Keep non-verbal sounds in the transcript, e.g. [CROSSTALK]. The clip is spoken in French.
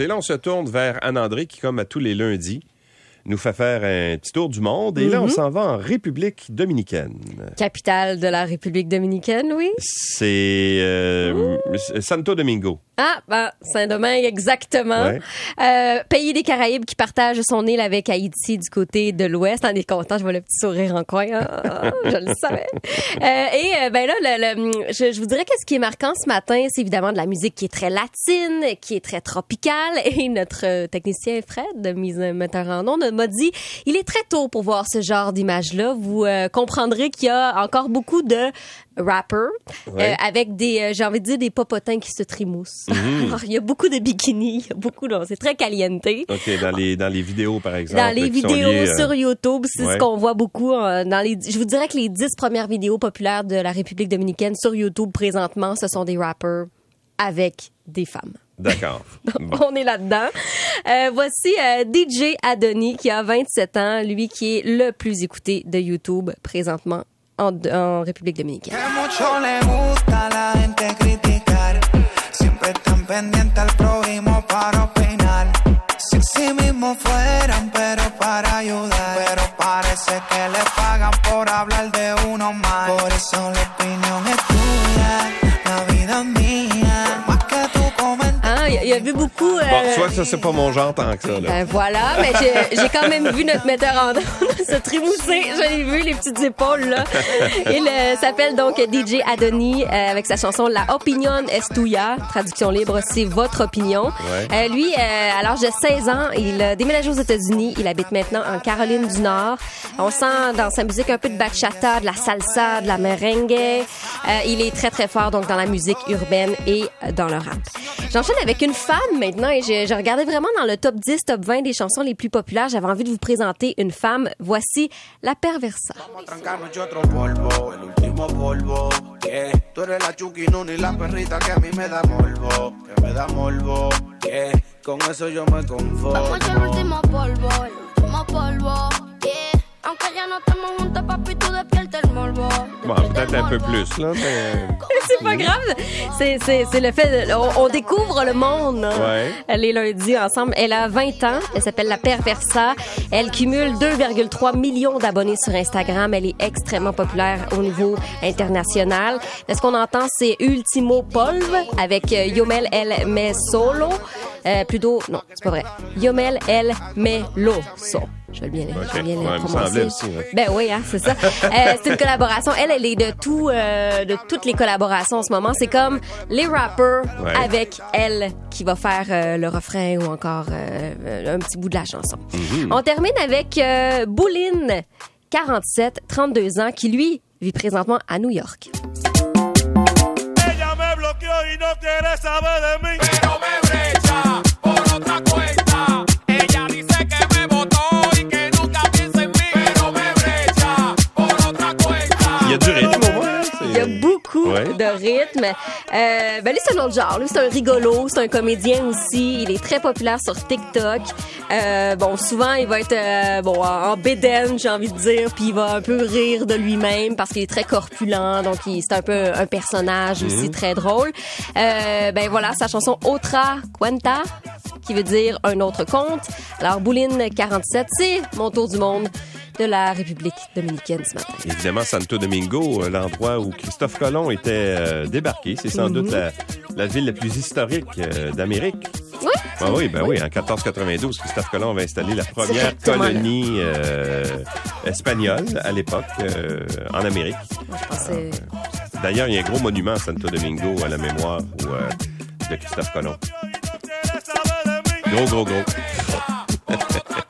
Et là, on se tourne vers Anne-André qui, comme à tous les lundis, nous fait faire un petit tour du monde. Et là, on Mhm. s'en va en République dominicaine. Capitale de la République dominicaine, oui. C'est euh, Santo Domingo. Ah, ben, Saint-Domingue, exactement. Ouais. Euh, pays des Caraïbes qui partage son île avec Haïti du côté de l'Ouest. On est content, je vois le petit sourire en coin. Ah, [LAUGHS] je le savais. Euh, et euh, ben là, le, le- je, je vous dirais que ce qui est marquant ce matin, c'est évidemment de la musique qui est très latine, qui est très tropicale. [LAUGHS] Et notre technicien Fred, mise metteur en ondes, m'a dit, il est très tôt pour voir ce genre d'image-là. Vous euh, comprendrez qu'il y a encore beaucoup de rappers Ouais. euh, avec des, euh, j'ai envie de dire, des popotins qui se trimoussent. [LAUGHS] Alors, il y a beaucoup de bikinis, il y a beaucoup de, c'est très caliente. OK, dans les, dans les vidéos, par exemple. Dans les sont vidéos liées, euh, sur YouTube, c'est ouais. ce qu'on voit beaucoup. euh, dans les, je vous dirais que les dix premières vidéos populaires de la République dominicaine sur YouTube présentement, ce sont des rappers avec des femmes. D'accord. [LAUGHS] Bon. On est là-dedans. Euh, voici euh, DJ Adoni qui a 27 ans, lui qui est le plus écouté de YouTube présentement en, en République dominicaine. Que mucho le gusta la gente criticar. Siempre están pendientes al prójimo para opinar. Si sí mismo fueran, pero para ayudar. Pero parece que le pagan por hablar de uno más. Por eso la opinión y, a- vu beaucoup. euh, Bon, soit ça, c'est pas mon genre tant que ça. Là. Ben voilà, mais j'ai- quand même vu notre metteur en [LAUGHS] se trimousser. J'ai vu les petites épaules là. [LAUGHS] Il euh, s'appelle donc DJ Adoni euh, avec sa chanson La Opinion es tuya. Traduction libre, c'est votre opinion. Ouais. Euh, lui, euh, à l'âge de 16 ans, il a déménagé aux États-Unis. Il habite maintenant en Caroline du Nord. On sent dans sa musique un peu de bachata, de la salsa, de la merengue. Euh, il est très très fort donc dans la musique urbaine et euh, dans le rap. J'enchaîne avec une femme maintenant et j'ai regardé vraiment dans le top 10, top 20 des chansons les plus populaires. J'avais envie de vous présenter une femme. Voici La Perversa. Con eso yo me conformo. Vamos a el último polvo, el último polvo. Yeah. Aunque ya no estamos juntos, papi, tú despierta el morbo. Bon, peut-être un peu plus, là, mais... C'est pas grave. C'est, c'est, c'est le fait de, on, on découvre le monde. hein. Ouais. Les lundis ensemble. Elle a 20 ans. Elle s'appelle La Perversa. Elle cumule 2,3 millions d'abonnés sur Instagram. Elle est extrêmement populaire au niveau international. Mais ce qu'on entend, c'est Ultimo Polv avec euh, Yomel El Me Solo. Euh, plutôt, non, c'est pas vrai. Yomel El Me Loso. Je vais bien, je vais bien Ouais, prononcer. aussi, ouais. Ben oui, hein, c'est ça. Euh, c'est une collaboration. Elle, elle est de tout, euh, de toutes les collaborations en ce moment. C'est comme les rappers Ouais. avec elle qui va faire euh, le refrain ou encore euh, un petit bout de la chanson. Mhm. On termine avec euh, Bouline, 47, 32 ans, qui lui vit présentement à New York. Y a du rythme, au moins. c'est- Il y a beaucoup Ouais. de rythme. Euh, ben lui, c'est un autre genre. Lui, c'est un rigolo, c'est un comédien aussi. Il est très populaire sur TikTok. Euh, bon, souvent, il va être euh, bon en bédaine, j'ai envie de dire, puis il va un peu rire de lui-même parce qu'il est très corpulent, donc c'est un peu un personnage aussi très drôle. Euh, ben voilà, sa chanson Otra Cuenta, qui veut dire un autre conte. Alors, Bouline 47, c'est mon tour du monde de la République dominicaine ce matin. Évidemment, Santo Domingo, euh, l'endroit où Christophe Colomb était euh, débarqué. C'est sans doute la, la ville la plus historique euh, d'Amérique. Oui. Ah oui, ben oui, en 1492, Christophe Colomb avait installé la première colonie euh, espagnole à l'époque euh, en Amérique. D'ailleurs, il y a un gros monument à Santo Domingo à la mémoire de Christophe Colomb. Gros, gros, gros. [LAUGHS]